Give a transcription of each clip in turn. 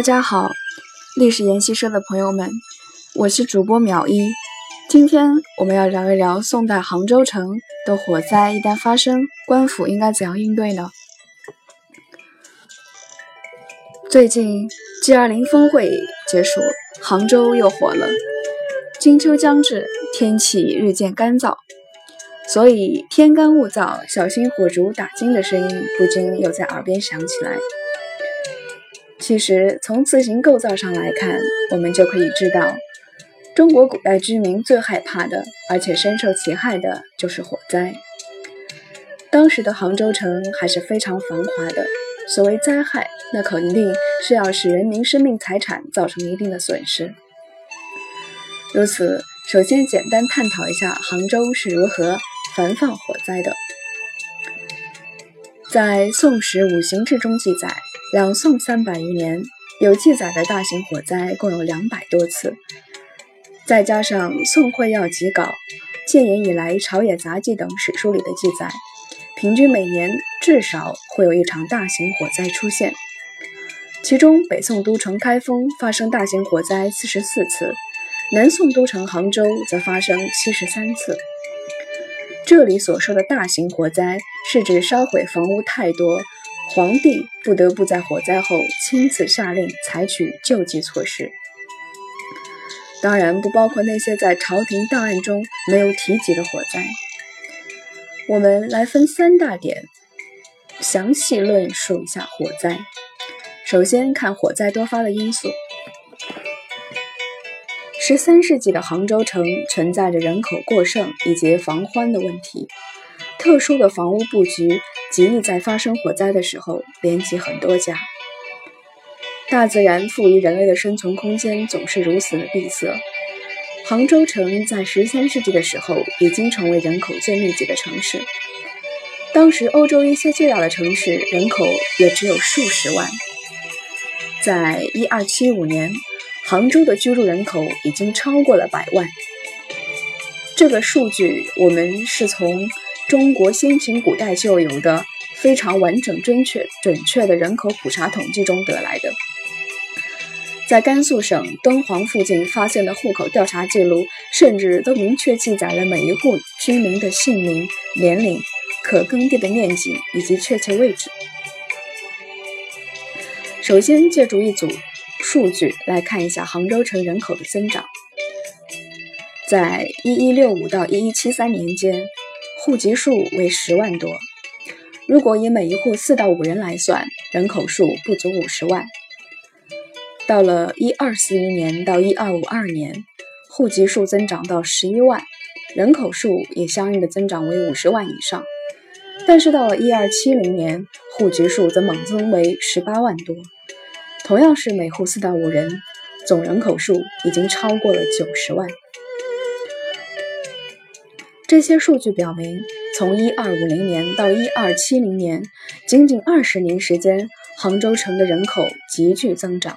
大家好，历史研习社的朋友们，我是主播淼一。今天我们要聊一聊宋代杭州城的火灾，一旦发生，官府应该怎样应对呢？最近 G20 峰会结束，杭州又火了。金秋将至，天气日渐干燥，所以天干物燥，小心火烛打金的声音不禁又在耳边响起来。其实，从字形构造上来看，我们就可以知道，中国古代居民最害怕的，而且深受其害的，就是火灾。当时的杭州城还是非常繁华的。所谓灾害，那肯定是要使人民生命财产造成一定的损失。如此，首先简单探讨一下杭州是如何繁放火灾的。在《宋史五行志》中记载。两宋三百余年，有记载的大型火灾共有两百多次，再加上《宋会要集稿》《建炎以来朝野杂记》等史书里的记载，平均每年至少会有一场大型火灾出现。其中，北宋都城开封发生大型火灾四十四次，南宋都城杭州则发生七十三次。这里所说的大型火灾，是指烧毁房屋太多。皇帝不得不在火灾后亲自下令采取救济措施，当然不包括那些在朝廷档案中没有提及的火灾。我们来分三大点，详细论述一下火灾。首先看火灾多发的因素。十三世纪的杭州城存在着人口过剩以及防荒的问题，特殊的房屋布局。极易在发生火灾的时候连起很多家。大自然赋予人类的生存空间总是如此的闭塞。杭州城在十三世纪的时候已经成为人口最密集的城市。当时欧洲一些最大的城市人口也只有数十万。在一二七五年，杭州的居住人口已经超过了百万。这个数据我们是从。中国先秦古代就有的非常完整、准确、准确的人口普查统计中得来的，在甘肃省敦煌附近发现的户口调查记录，甚至都明确记载了每一户居民的姓名、年龄、可耕地的面积以及确切位置。首先，借助一组数据来看一下杭州城人口的增长，在一一六五到一一七三年间。户籍数为十万多，如果以每一户四到五人来算，人口数不足五十万。到了一二四一年到一二五二年，户籍数增长到十一万，人口数也相应的增长为五十万以上。但是到了一二七零年，户籍数则猛增为十八万多，同样是每户四到五人，总人口数已经超过了九十万。这些数据表明，从一二五零年到一二七零年，仅仅二十年时间，杭州城的人口急剧增长。《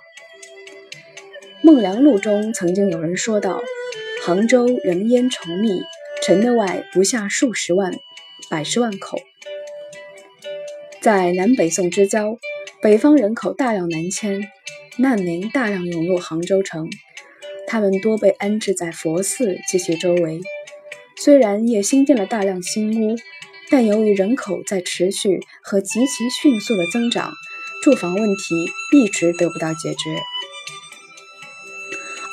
孟良录》中曾经有人说道：“杭州人烟稠密，城内外不下数十万、百十万口。”在南北宋之交，北方人口大量南迁，难民大量涌入杭州城，他们多被安置在佛寺及其周围。虽然也新建了大量新屋，但由于人口在持续和极其迅速的增长，住房问题一直得不到解决。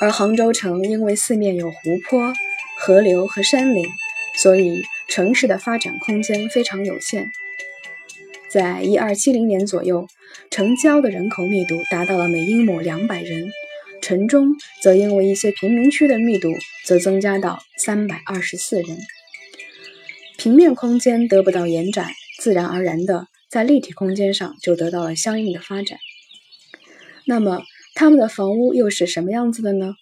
而杭州城因为四面有湖泊、河流和山林，所以城市的发展空间非常有限。在一二七零年左右，城郊的人口密度达到了每英亩两百人。城中则因为一些贫民区的密度则增加到三百二十四人，平面空间得不到延展，自然而然的在立体空间上就得到了相应的发展。那么他们的房屋又是什么样子的呢？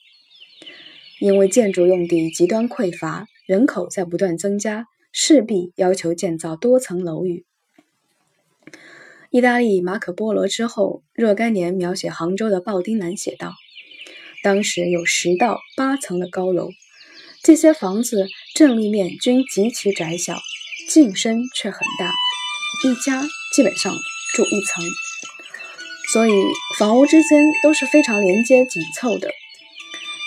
因为建筑用地极端匮乏，人口在不断增加，势必要求建造多层楼宇。意大利马可波罗之后若干年描写杭州的鲍丁南写道。当时有十到八层的高楼，这些房子正立面均极其窄小，进深却很大，一家基本上住一层。所以房屋之间都是非常连接紧凑的。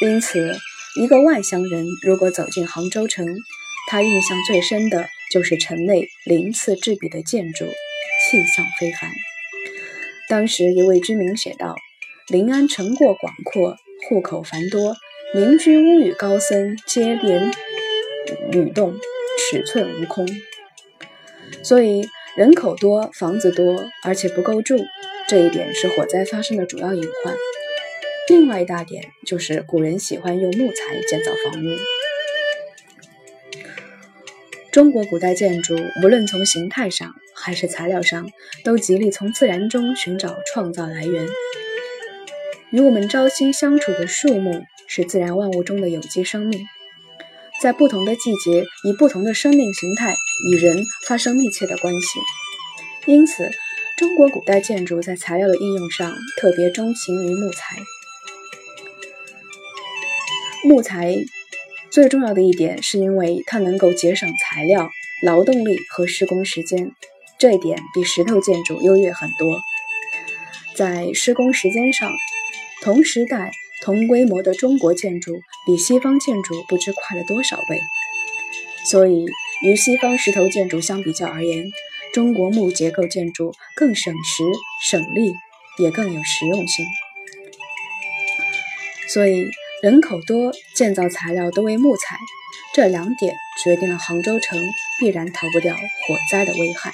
因此，一个外乡人如果走进杭州城，他印象最深的就是城内鳞次栉比的建筑，气象非凡。当时一位居民写道：“临安城过广阔，户口繁多，民居屋宇高森，街连吕洞，尺寸无空。”所以。人口多，房子多，而且不够住，这一点是火灾发生的主要隐患。另外一大点就是古人喜欢用木材建造房屋。中国古代建筑无论从形态上还是材料上，都极力从自然中寻找创造来源。与我们朝夕相处的树木，是自然万物中的有机生命。在不同的季节，以不同的生命形态与人发生密切的关系。因此，中国古代建筑在材料的应用上特别钟情于木材。木材最重要的一点，是因为它能够节省材料、劳动力和施工时间，这一点比石头建筑优越很多。在施工时间上，同时代。同规模的中国建筑比西方建筑不知快了多少倍，所以与西方石头建筑相比较而言，中国木结构建筑更省时省力，也更有实用性。所以人口多，建造材料多为木材，这两点决定了杭州城必然逃不掉火灾的危害。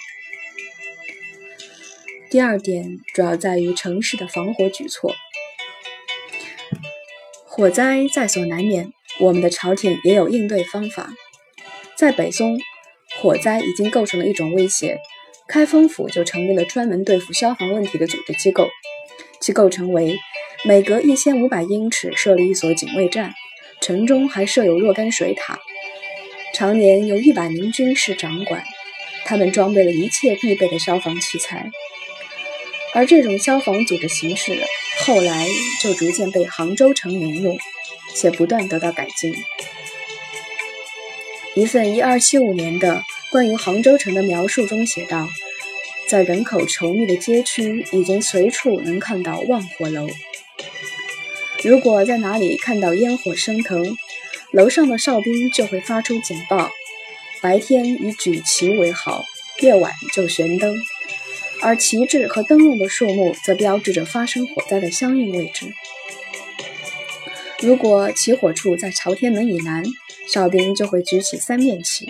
第二点主要在于城市的防火举措。火灾在所难免，我们的朝廷也有应对方法。在北宋，火灾已经构成了一种威胁，开封府就成立了专门对付消防问题的组织机构，其构成为每隔一千五百英尺设立一所警卫站，城中还设有若干水塔，常年由一百名军士掌管，他们装备了一切必备的消防器材。而这种消防组织形式，后来就逐渐被杭州城沿用，且不断得到改进。一份一二七五年的关于杭州城的描述中写道：“在人口稠密的街区，已经随处能看到望火楼。如果在哪里看到烟火升腾，楼上的哨兵就会发出警报。白天以举旗为号，夜晚就悬灯。”而旗帜和灯笼的数目则标志着发生火灾的相应位置。如果起火处在朝天门以南，哨兵就会举起三面旗；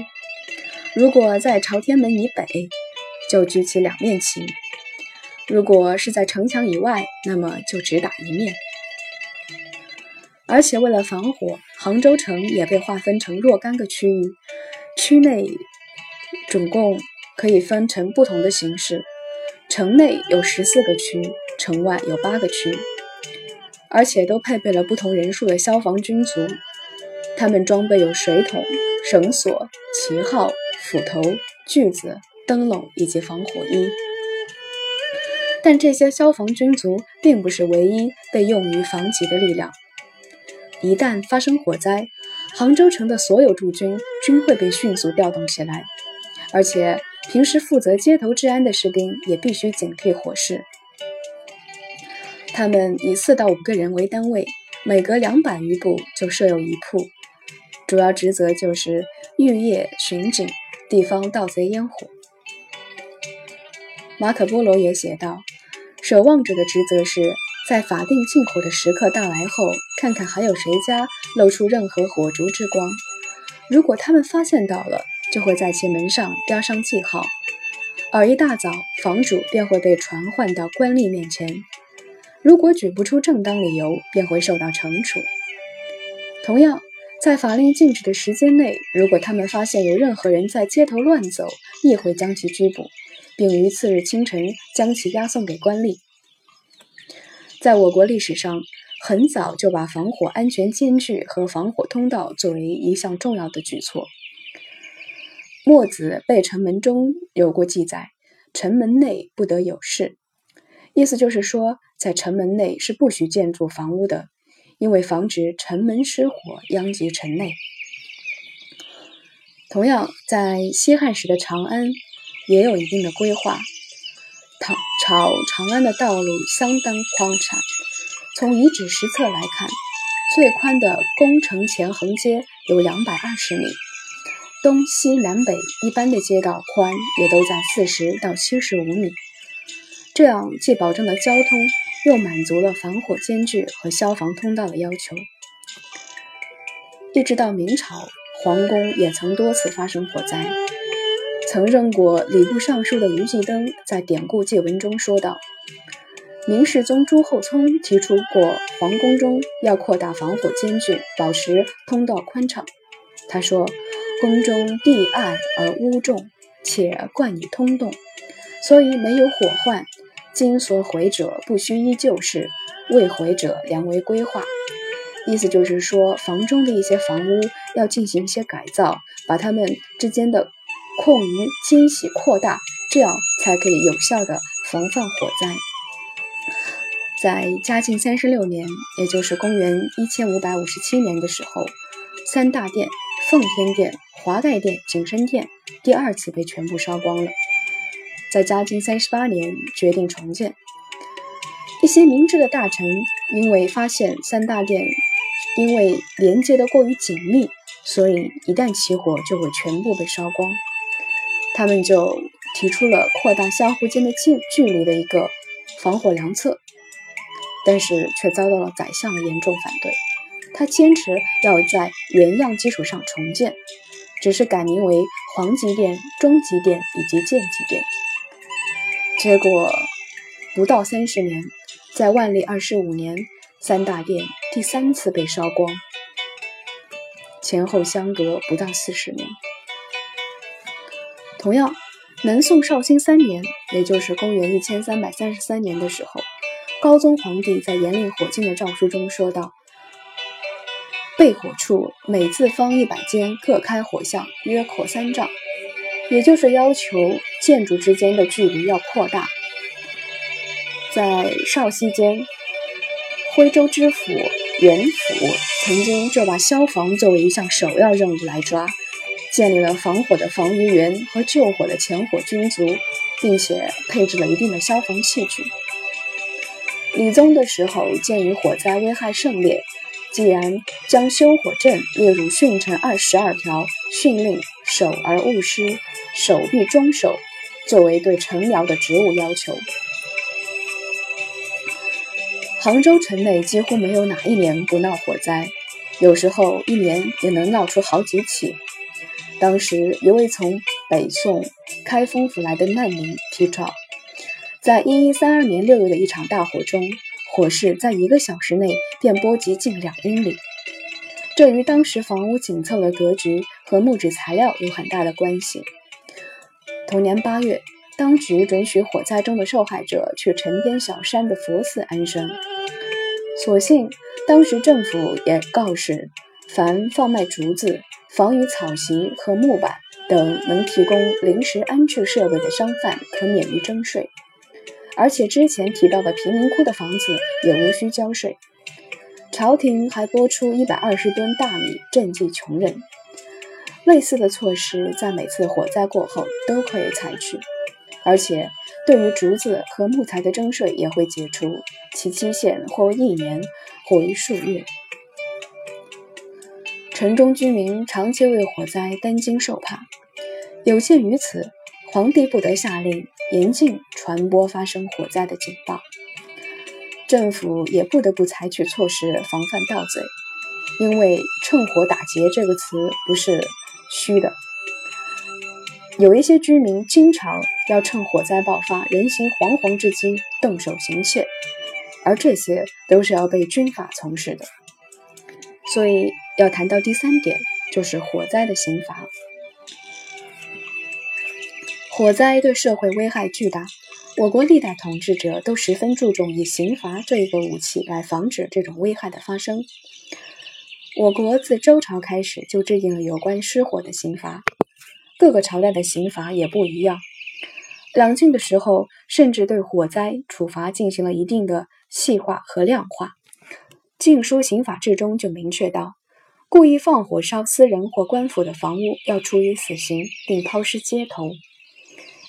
如果在朝天门以北，就举起两面旗；如果是在城墙以外，那么就只打一面。而且为了防火，杭州城也被划分成若干个区域，区内总共可以分成不同的形式。城内有十四个区，城外有八个区，而且都配备了不同人数的消防军卒。他们装备有水桶、绳索、旗号、斧头、锯子、灯笼以及防火衣。但这些消防军卒并不是唯一被用于防击的力量。一旦发生火灾，杭州城的所有驻军均会被迅速调动起来，而且。平时负责街头治安的士兵也必须警惕火势。他们以四到五个人为单位，每隔两百余步就设有一铺，主要职责就是御夜巡警、地方盗贼烟火。马可波罗也写道：“守望者的职责是在法定禁火的时刻到来后，看看还有谁家露出任何火烛之光。如果他们发现到了。”就会在其门上标上记号，而一大早房主便会被传唤到官吏面前。如果举不出正当理由，便会受到惩处。同样，在法令禁止的时间内，如果他们发现有任何人在街头乱走，亦会将其拘捕，并于次日清晨将其押送给官吏。在我国历史上，很早就把防火安全监距和防火通道作为一项重要的举措。墨子背城门中有过记载，城门内不得有事，意思就是说，在城门内是不许建筑房屋的，因为防止城门失火殃及城内。同样，在西汉时的长安也有一定的规划，唐朝长安的道路相当宽敞。从遗址实测来看，最宽的宫城前横街有两百二十米，东西南北一般的街道宽也都在四十到七十五米。这样既保证了交通，又满足了防火间距和消防通道的要求。一直到明朝，皇宫也曾多次发生火灾。曾任过礼部尚书的余继登在典故记文中说道：“明世宗朱厚熜提出过皇宫中要扩大防火间距，保持通道宽敞。他说，宫中地暗而屋重，且冠以通洞，所以没有火患。”今所毁者不须依旧事，未毁者良为规划。意思就是说，房中的一些房屋要进行一些改造，把它们之间的空余间隙扩大，这样才可以有效的防范火灾。在嘉靖三十六年，也就是公元一千五百五十七年的时候，三大殿——奉天殿、华盖殿、景深殿——第二次被全部烧光了。在嘉靖三十八年决定重建，一些明智的大臣因为发现三大殿因为连接的过于紧密，所以一旦起火就会全部被烧光。他们就提出了扩大相互间的距距离的一个防火良策，但是却遭到了宰相的严重反对。他坚持要在原样基础上重建，只是改名为皇极殿、中极殿以及建极殿。结果不到三十年，在万历二十五年，三大殿第三次被烧光，前后相隔不到四十年。同样，南宋绍兴三年，也就是公元一千三百三十三年的时候，高宗皇帝在严令火禁的诏书中说道：“备火处每自方一百间各开火巷，约扩三丈。”也就是要求建筑之间的距离要扩大。在绍熙间，徽州知府袁府曾经就把消防作为一项首要任务来抓，建立了防火的防鱼员和救火的前火军卒，并且配置了一定的消防器具。理宗的时候，鉴于火灾危害甚烈，既然将修火阵列入训程二十二条，训令守而勿失。手臂装守，作为对城僚的职务要求。杭州城内几乎没有哪一年不闹火灾，有时候一年也能闹出好几起。当时一位从北宋开封府来的难民提倡，在一一三二年六月的一场大火中，火势在一个小时内便波及近两英里。这与当时房屋紧凑的格局和木质材料有很大的关系。同年八月，当局准许火灾中的受害者去城边小山的佛寺安身。所幸，当时政府也告示，凡贩卖竹子、防雨草席和木板等能提供临时安置设备的商贩，可免于征税。而且之前提到的贫民窟的房子也无需交税。朝廷还拨出一百二十吨大米赈济穷人。类似的措施在每次火灾过后都可以采取，而且对于竹子和木材的征税也会解除，其期限或一年，或为数月。城中居民长期为火灾担惊受怕，有鉴于此，皇帝不得下令严禁传播发生火灾的警报，政府也不得不采取措施防范盗贼，因为“趁火打劫”这个词不是。虚的，有一些居民经常要趁火灾爆发、人心惶惶之机动手行窃，而这些都是要被军法从事的。所以要谈到第三点，就是火灾的刑罚。火灾对社会危害巨大，我国历代统治者都十分注重以刑罚这一个武器来防止这种危害的发生。我国自周朝开始就制定了有关失火的刑罚，各个朝代的刑罚也不一样。两晋的时候，甚至对火灾处罚进行了一定的细化和量化，《晋书·刑法志》中就明确到，故意放火烧私人或官府的房屋，要处以死刑，并抛尸街头，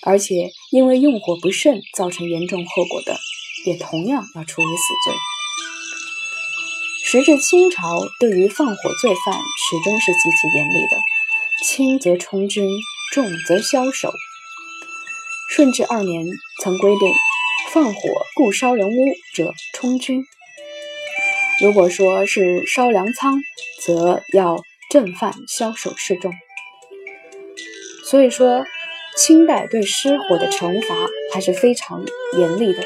而且因为用火不慎造成严重后果的，也同样要处以死罪。时至清朝，对于放火罪犯始终是极其严厉的，轻则充军，重则枭首。顺治二年曾规定，放火故烧人屋者充军。如果说是烧粮仓，则要正犯枭首示众。所以说，清代对失火的惩罚还是非常严厉的，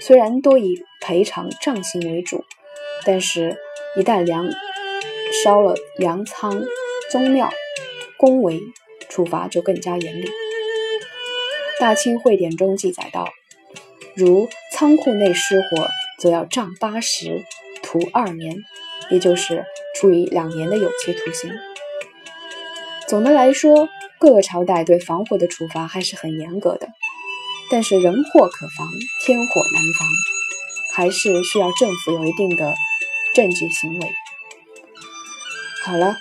虽然多以赔偿杖刑为主。但是，一旦粮烧了粮仓、宗庙、宫闱，处罚就更加严厉。《大清会典》中记载道：如仓库内失火，则要杖八十，徒二年，也就是处以两年的有期徒刑。总的来说，各个朝代对防火的处罚还是很严格的。但是人祸可防，天火难防，还是需要政府有一定的。证据行为。好了，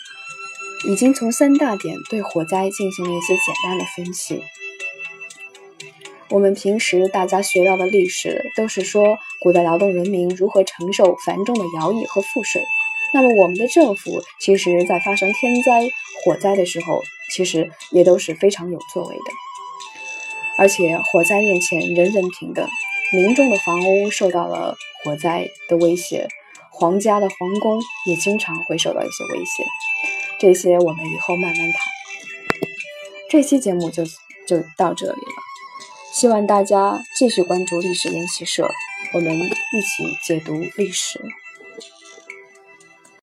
已经从三大点对火灾进行了一些简单的分析。我们平时大家学到的历史，都是说古代劳动人民如何承受繁重的徭役和赋税。那么我们的政府，其实在发生天灾、火灾的时候，其实也都是非常有作为的。而且火灾面前人人平等，民众的房屋受到了火灾的威胁。皇家的皇宫也经常会受到一些威胁，这些我们以后慢慢谈。这期节目就就到这里了，希望大家继续关注历史研习社，我们一起解读历史。